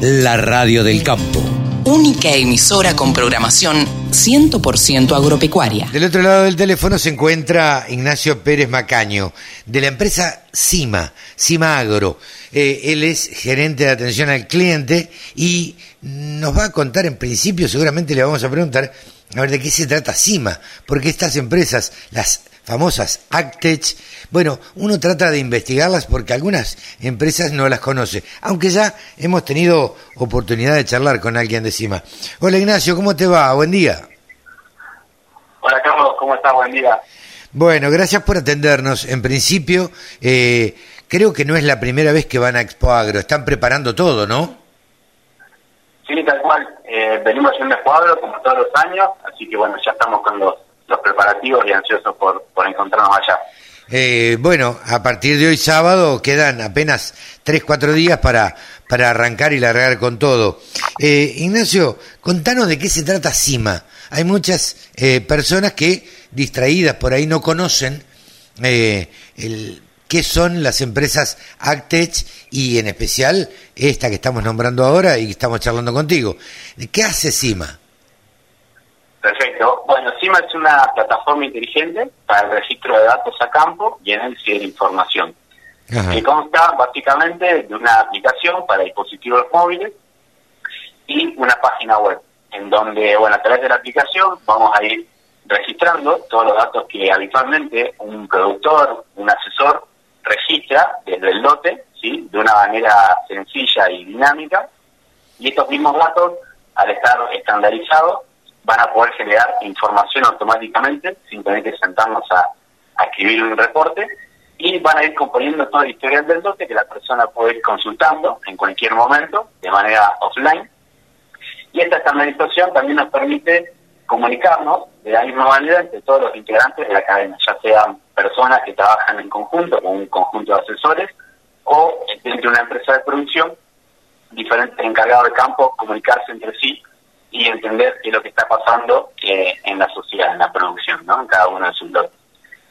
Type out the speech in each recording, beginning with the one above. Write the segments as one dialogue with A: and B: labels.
A: la radio del campo.
B: Única emisora con programación 100% agropecuaria.
C: Del otro lado del teléfono se encuentra Ignacio Pérez Macaño, de la empresa CIMA, CIMA Agro. Eh, él es gerente de atención al cliente y nos va a contar en principio, seguramente le vamos a preguntar, a ver de qué se trata CIMA, porque estas empresas, las famosas Actech, bueno, uno trata de investigarlas porque algunas empresas no las conoce, aunque ya hemos tenido oportunidad de charlar con alguien de CIMA. Hola Ignacio, ¿cómo te va? Buen día.
D: Hola Carlos, ¿cómo estás? Buen día.
C: Bueno, gracias por atendernos. En principio, eh, creo que no es la primera vez que van a Expo Agro, están preparando todo, ¿no?
D: Sí, tal cual. Eh, venimos haciendo Expo Agro como todos los años, así que bueno, ya estamos con los los preparativos y ansiosos por, por encontrarnos allá.
C: Eh, bueno, a partir de hoy sábado quedan apenas tres, cuatro días para, para arrancar y largar con todo. Eh, Ignacio, contanos de qué se trata CIMA. Hay muchas eh, personas que, distraídas por ahí, no conocen eh, el, qué son las empresas Actech y en especial esta que estamos nombrando ahora y que estamos charlando contigo. ¿Qué hace CIMA?
D: Perfecto. CIMA es una plataforma inteligente para el registro de datos a campo y en el información. Que consta básicamente de una aplicación para dispositivos móviles y una página web, en donde, bueno, a través de la aplicación vamos a ir registrando todos los datos que habitualmente un productor, un asesor, registra desde el lote, ¿sí? de una manera sencilla y dinámica, y estos mismos datos, al estar estandarizados, van a poder generar información automáticamente sin tener que sentarnos a, escribir un reporte y van a ir componiendo toda la historia del lote que la persona puede ir consultando en cualquier momento de manera offline. Y esta estandarización también nos permite comunicarnos de la misma manera entre todos los integrantes de la cadena, ya sean personas que trabajan en conjunto con un conjunto de asesores o dentro de una empresa de producción, diferentes encargados de campo comunicarse entre sí y entender qué es lo que está pasando eh, en la sociedad, en la producción, ¿no? en cada uno de sus lotes.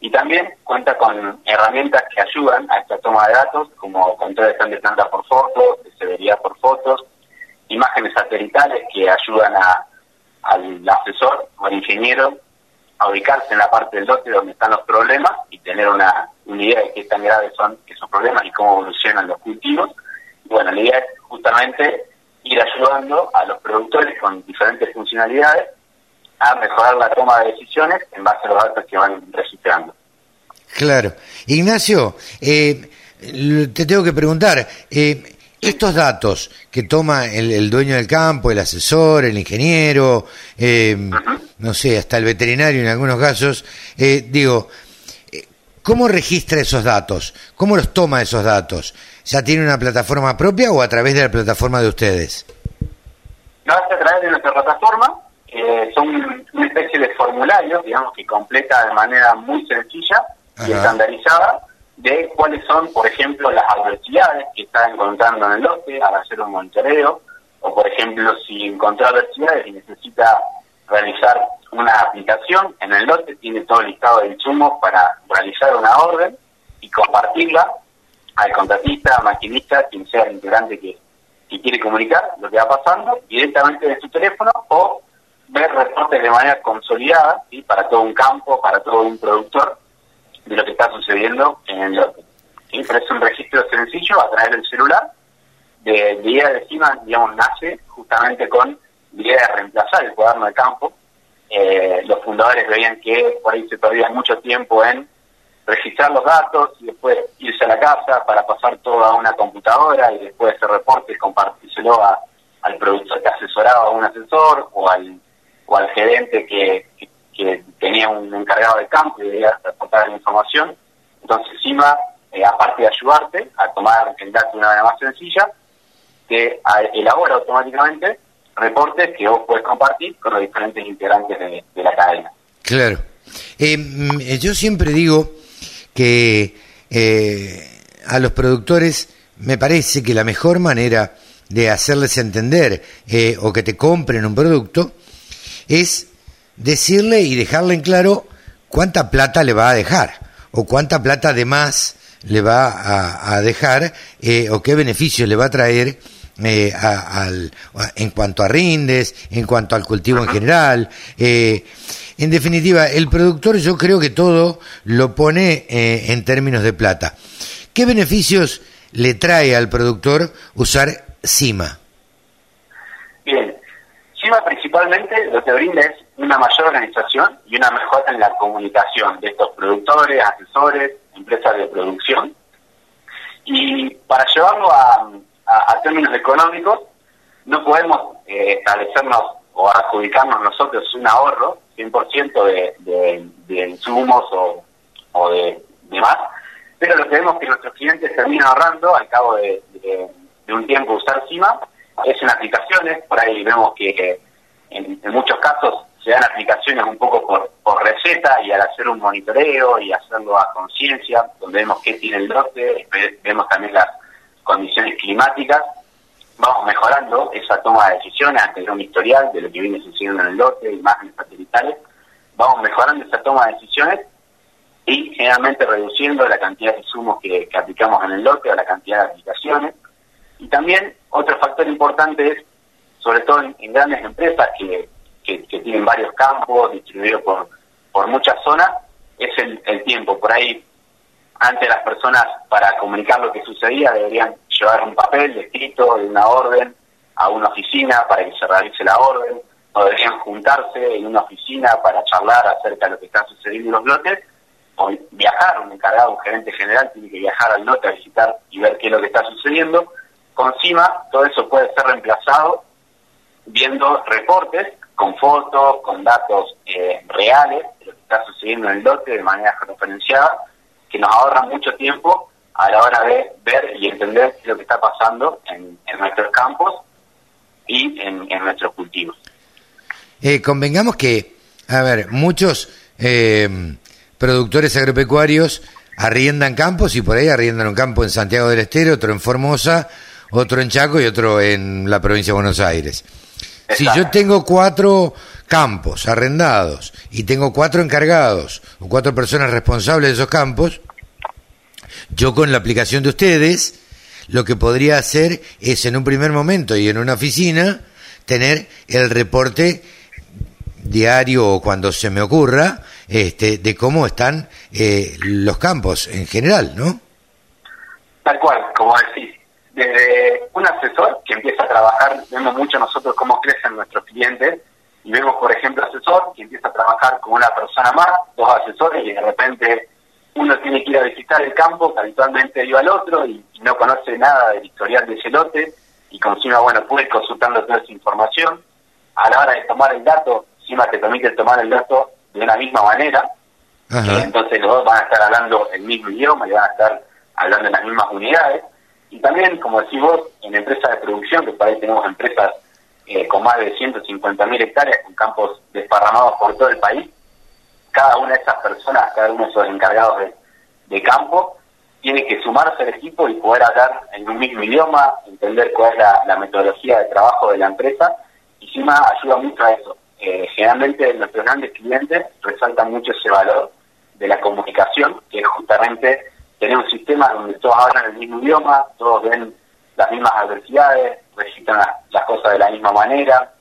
D: Y también cuenta con herramientas que ayudan a esta toma de datos, como control de planta por fotos, de severidad por fotos, imágenes satelitales que ayudan a, al asesor o al ingeniero a ubicarse en la parte del lote donde están los problemas y tener una, una idea de qué tan graves son esos problemas y cómo evolucionan los cultivos. bueno, la idea es justamente ir ayudando a los productores con diferentes funcionalidades a mejorar la toma de decisiones en base a los datos que van registrando.
C: Claro. Ignacio, eh, te tengo que preguntar, eh, estos datos que toma el, dueño del campo, el asesor, el ingeniero, eh, no sé, hasta el veterinario en algunos casos, digo, ¿cómo registra esos datos? ¿Cómo los toma esos datos? ¿Ya tiene una plataforma propia o a través de la plataforma de ustedes?
D: No, a través de nuestra plataforma. son una especie de formulario, digamos, que completa de manera muy sencilla y estandarizada de cuáles son, por ejemplo, las adversidades que está encontrando en el lote al hacer un monitoreo, o por ejemplo, si encontró adversidades y necesita realizar una aplicación en el lote, tiene todo el listado de insumos para realizar una orden y compartirla al contratista, maquinista, quien sea el integrante que, quiere comunicar lo que va pasando directamente de su teléfono o ver reportes de manera consolidada ¿sí? para todo un campo, para todo un productor de lo que está sucediendo en el lote. ¿sí? Pero es un registro sencillo a través del celular. De, de de CIMA, digamos, nace justamente con la idea de reemplazar el cuaderno de campo. Eh, los fundadores veían que por ahí se perdía mucho tiempo en registrar los datos y después irse a la casa para pasar todo a una computadora y después ese reporte compartírselo a, al productor que asesoraba a un asesor o al, o al gerente que, que, tenía un encargado de campo y debía reportar la información. Entonces, encima, eh, aparte de ayudarte a tomar el dato de una manera más sencilla, te elabora automáticamente reportes que vos puedes compartir con los diferentes integrantes de, de la cadena.
C: Claro. Eh, mm, yo siempre digo que eh, a los productores me parece que la mejor manera de hacerles entender eh, o que te compren un producto es decirle y dejarle en claro cuánta plata le va a dejar o cuánta plata de más le va a, dejar eh, o qué beneficios le va a traer eh, al, en cuanto a rindes, en cuanto al cultivo en general. Eh, en definitiva, el productor yo creo que todo lo pone eh, en términos de plata. ¿Qué beneficios le trae al productor usar CIMA?
D: Bien, CIMA principalmente lo que brinda es una mayor organización y una mejora en la comunicación de estos productores, asesores, empresas de producción. Y para llevarlo a, términos económicos, no podemos eh, establecernos o adjudicarnos nosotros un ahorro 100% de, de, de insumos o, o de demás, pero lo que vemos que nuestros clientes terminan ahorrando al cabo de, un tiempo usar CIMA es en aplicaciones, por ahí vemos que en, muchos casos se dan aplicaciones un poco por, por receta y al hacer un monitoreo y hacerlo a conciencia, donde vemos qué tiene el lote, vemos también las condiciones climáticas, vamos mejorando esa toma de decisiones ante un historial de lo que viene sucediendo en el lote, imágenes vamos mejorando esa toma de decisiones y generalmente reduciendo la cantidad de insumos que, aplicamos en el lote o la cantidad de aplicaciones. Y también otro factor importante es, sobre todo en, grandes empresas que, que, tienen varios campos distribuidos por, por muchas zonas, es el, el tiempo. Por ahí, antes las personas para comunicar lo que sucedía deberían llevar un papel escrito de una orden a una oficina para que se realice la orden, o deberían juntarse en una oficina para charlar acerca de lo que está sucediendo en los lotes, o viajar, un encargado, un gerente general tiene que viajar al lote a visitar y ver qué es lo que está sucediendo. Con CIMA todo eso puede ser reemplazado viendo reportes con fotos, con datos eh, reales de lo que está sucediendo en el lote de manera referenciada, que nos ahorra mucho tiempo a la hora de ver y entender lo que está pasando en, nuestros campos y en, nuestros cultivos.
C: Eh, convengamos que, a ver, muchos eh, productores agropecuarios arriendan campos y por ahí arriendan un campo en Santiago del Estero, otro en Formosa, otro en Chaco y otro en la provincia de Buenos Aires. Si yo tengo cuatro campos arrendados y tengo cuatro encargados o cuatro personas responsables de esos campos, yo con la aplicación de ustedes lo que podría hacer es en un primer momento y en una oficina tener el reporte diario o cuando se me ocurra este, de cómo están eh, los campos en general, ¿no?
D: Tal cual, como decís. Desde un asesor que empieza a trabajar, vemos mucho nosotros cómo crecen nuestros clientes y vemos, por ejemplo, asesor que empieza a trabajar con una persona más, dos asesores y de repente uno tiene que ir a visitar el campo, habitualmente iba al otro y, no conoce nada del historial de ese lote y encima, bueno, puede consultando toda esa información. A la hora de tomar el dato, encima te permite tomar el dato de una misma manera, eh, entonces los dos van a estar hablando el mismo idioma y van a estar hablando en las mismas unidades. Y también, como decís vos, en empresas de producción, que por ahí tenemos empresas eh, con más de 150.000 hectáreas, con campos desparramados por todo el país, cada una de esas personas, cada uno de esos encargados de, campo, tiene que sumarse al equipo y poder hablar en un mismo idioma, entender cuál es la, metodología de trabajo de la empresa, y encima ayuda mucho a eso. Eh, generalmente nuestros grandes clientes resaltan mucho ese valor de la comunicación, que es justamente tener un sistema donde todos hablan el mismo idioma, todos ven las mismas adversidades, registran las, cosas de la misma manera,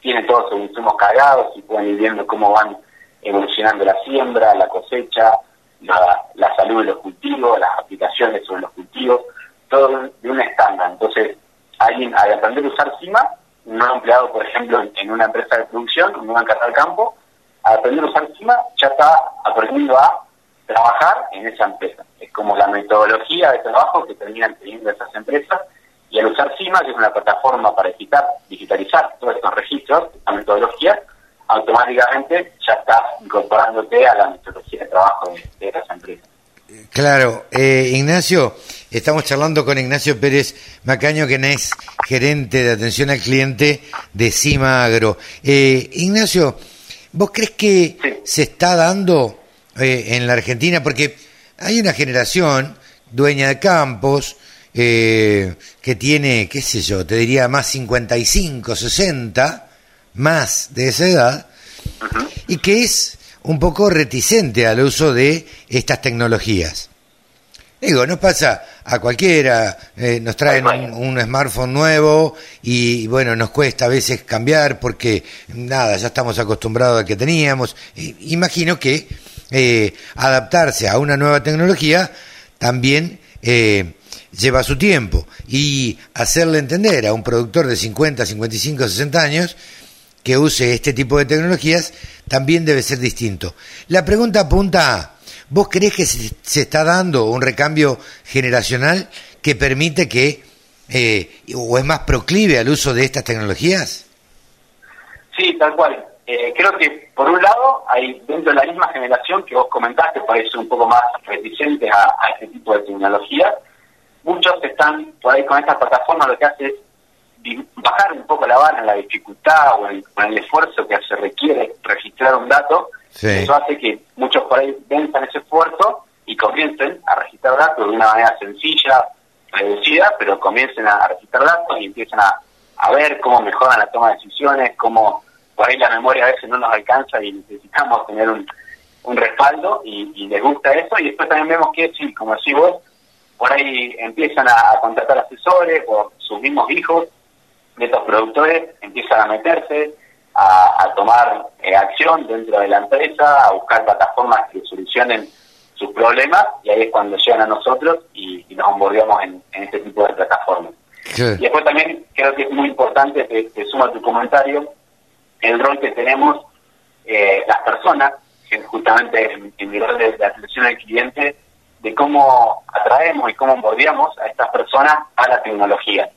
D: tienen todos sus insumos cargados y pueden ir viendo cómo van evolucionando la siembra, la cosecha, la, salud de los cultivos, las aplicaciones sobre los cultivos, todo de un estándar. Entonces, alguien al aprender a usar CIMA, un empleado, por ejemplo, en una empresa de producción, un nuevo encargado del campo, al aprender a usar CIMA ya está aprendiendo a trabajar en esa empresa. Es como la metodología de trabajo que terminan teniendo esas empresas y al usar CIMA, que es una plataforma para digitar, digitalizar todos estos registros, esta metodología, automáticamente ya estás incorporándote a la metodología de trabajo de, de esas empresas.
C: Claro, eh, Ignacio, estamos charlando con Ignacio Pérez Macaño, quien es gerente de atención al cliente de Cima Agro. Eh, Ignacio, ¿vos crees que se está dando eh, en la Argentina? Porque hay una generación dueña de campos que tiene, qué sé yo, te diría más 55, 60, más de esa edad, y que es un poco reticente al uso de estas tecnologías. Digo, nos pasa a cualquiera, eh, nos traen un, smartphone nuevo y, bueno, nos cuesta a veces cambiar porque nada, ya estamos acostumbrados al que teníamos. imagino que eh, adaptarse a una nueva tecnología también eh, lleva su tiempo y hacerle entender a un productor de 50, 55, 60 años que use este tipo de tecnologías también debe ser distinto. La pregunta apunta a, ¿vos crees que se, está dando un recambio generacional que permite que, eh, o es más proclive al uso de estas tecnologías?
D: Sí, tal cual. Eh, creo que, por un lado, hay dentro de la misma generación que vos comentaste, parece un poco más reticentes a, este tipo de tecnología, muchos están por ahí con estas plataformas, lo que hace es bajar un poco la vara en la dificultad o en, el esfuerzo que se requiere registrar un dato, eso hace que muchos por ahí venzan ese esfuerzo y comiencen a registrar datos de una manera sencilla, reducida, pero comiencen a registrar datos y empiezan a, a ver cómo mejoran la toma de decisiones, cómo por ahí la memoria a veces no nos alcanza y necesitamos tener un, respaldo y, les gusta eso. Y después también vemos que, sí, como decís vos, por ahí empiezan a, contratar asesores o sus mismos hijos de estos productores empiezan a meterse, a, tomar eh, acción dentro de la empresa, a buscar plataformas que solucionen sus problemas y ahí es cuando llegan a nosotros y, nos onboardamos en, este tipo de plataformas. Y después también creo que es muy importante, te, suma a tu comentario, el rol que tenemos eh, las personas, justamente en, en el rol de, de atención al cliente, de cómo atraemos y cómo mordiamos a estas personas a la tecnología,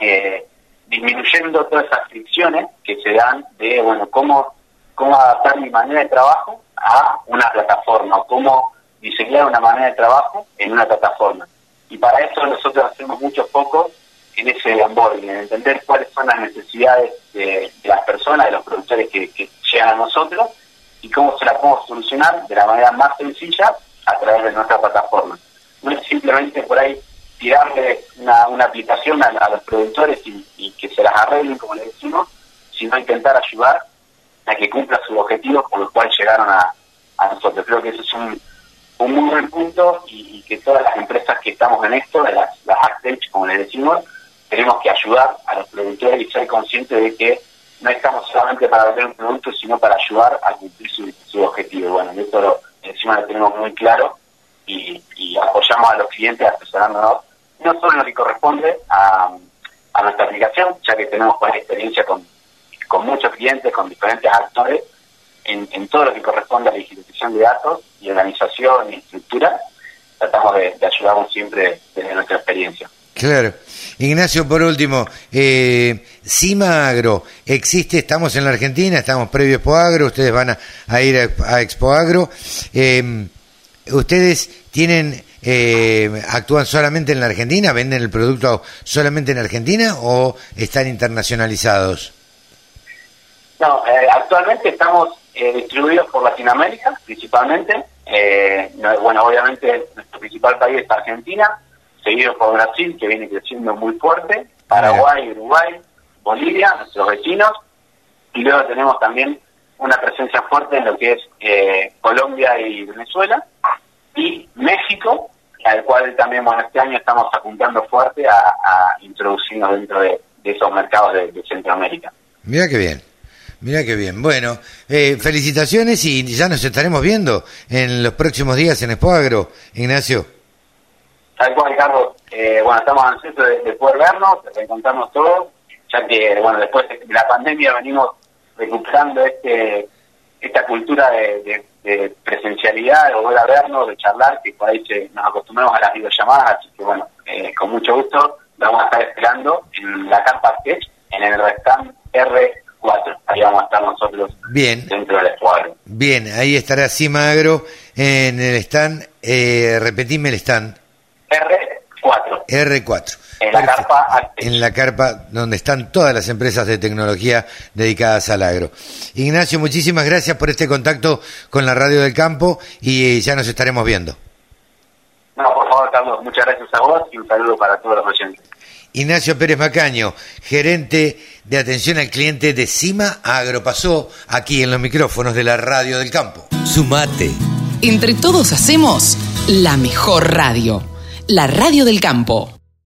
D: eh, disminuyendo todas esas fricciones que se dan de, bueno, cómo, cómo adaptar mi manera de trabajo a una plataforma, o cómo diseñar una manera de trabajo en una plataforma. Y para eso nosotros hacemos mucho foco en ese onboarding, en entender cuáles son las necesidades de, las personas, de los productores que, que llegan a nosotros, y cómo se las podemos solucionar de la manera más sencilla a través de nuestra plataforma. No es simplemente por ahí tirarle una, una aplicación a, los productores y, que se las arreglen, como le decimos, sino intentar ayudar a que cumpla sus objetivos por los cuales llegaron a, nosotros. Creo que ese es un, muy buen punto y, que todas las empresas que estamos en esto, las, las como les decimos, tenemos que ayudar a los productores y ser conscientes de que no estamos solamente para vender un producto, sino para ayudar a cumplir su, su objetivo. Bueno, esto lo, encima lo tenemos muy claro y, apoyamos a los clientes asesorándonos no solo en lo que corresponde a, nuestra aplicación, ya que tenemos pues, experiencia con, con muchos clientes, con diferentes actores, en, todo lo que corresponde a la digitalización de datos y organización y estructura, tratamos de, de ayudarnos siempre desde nuestra experiencia.
C: Claro. Ignacio, por último, eh, Cima Agro, ¿existe? Estamos en la Argentina, estamos previo a Expo Agro, ustedes van a, ir a, Expo Agro. Em, ¿Ustedes tienen, eh, actúan solamente en la Argentina, venden el producto solamente en Argentina o están internacionalizados?
D: No, eh, actualmente estamos eh, distribuidos por Latinoamérica principalmente. bueno, obviamente nuestro principal país es Argentina seguido por Brasil, que viene creciendo muy fuerte, Paraguay, Uruguay, Bolivia, nuestros vecinos, y luego tenemos también una presencia fuerte en lo que es eh, Colombia y Venezuela, y México, al cual también bueno, este año estamos apuntando fuerte a, introducirnos dentro de, esos mercados de, Centroamérica.
C: Mira qué bien. Mira qué bien. Bueno, eh, felicitaciones y ya nos estaremos viendo en los próximos días en Expoagro, Ignacio.
D: Tal cual, Carlos. Eh, bueno, estamos ansiosos de, poder vernos, de reencontrarnos todos, ya que, bueno, después de la pandemia venimos recuperando este esta cultura de, presencialidad, de volver a vernos, de charlar, que por ahí nos acostumbramos a las videollamadas, así que, bueno, eh, con mucho gusto vamos a estar esperando en la carpa Sketch, en el stand R4. Ahí vamos a estar nosotros
C: Bien.
D: dentro del escuadro.
C: Bien, ahí estará Simagro en el stand. Eh, repetime el stand.
D: R4.
C: R4.
D: En la carpa
C: En la carpa donde están todas las empresas de tecnología dedicadas al agro. Ignacio, muchísimas gracias por este contacto con la Radio del Campo y ya nos estaremos viendo.
D: No, por favor, Carlos, muchas gracias a vos y un saludo para todos los oyentes.
C: Ignacio Pérez Macaño, gerente de atención al cliente de Cima Agro, pasó aquí en los micrófonos de la Radio del Campo.
A: Sumate.
B: Entre todos hacemos la mejor radio la radio del campo.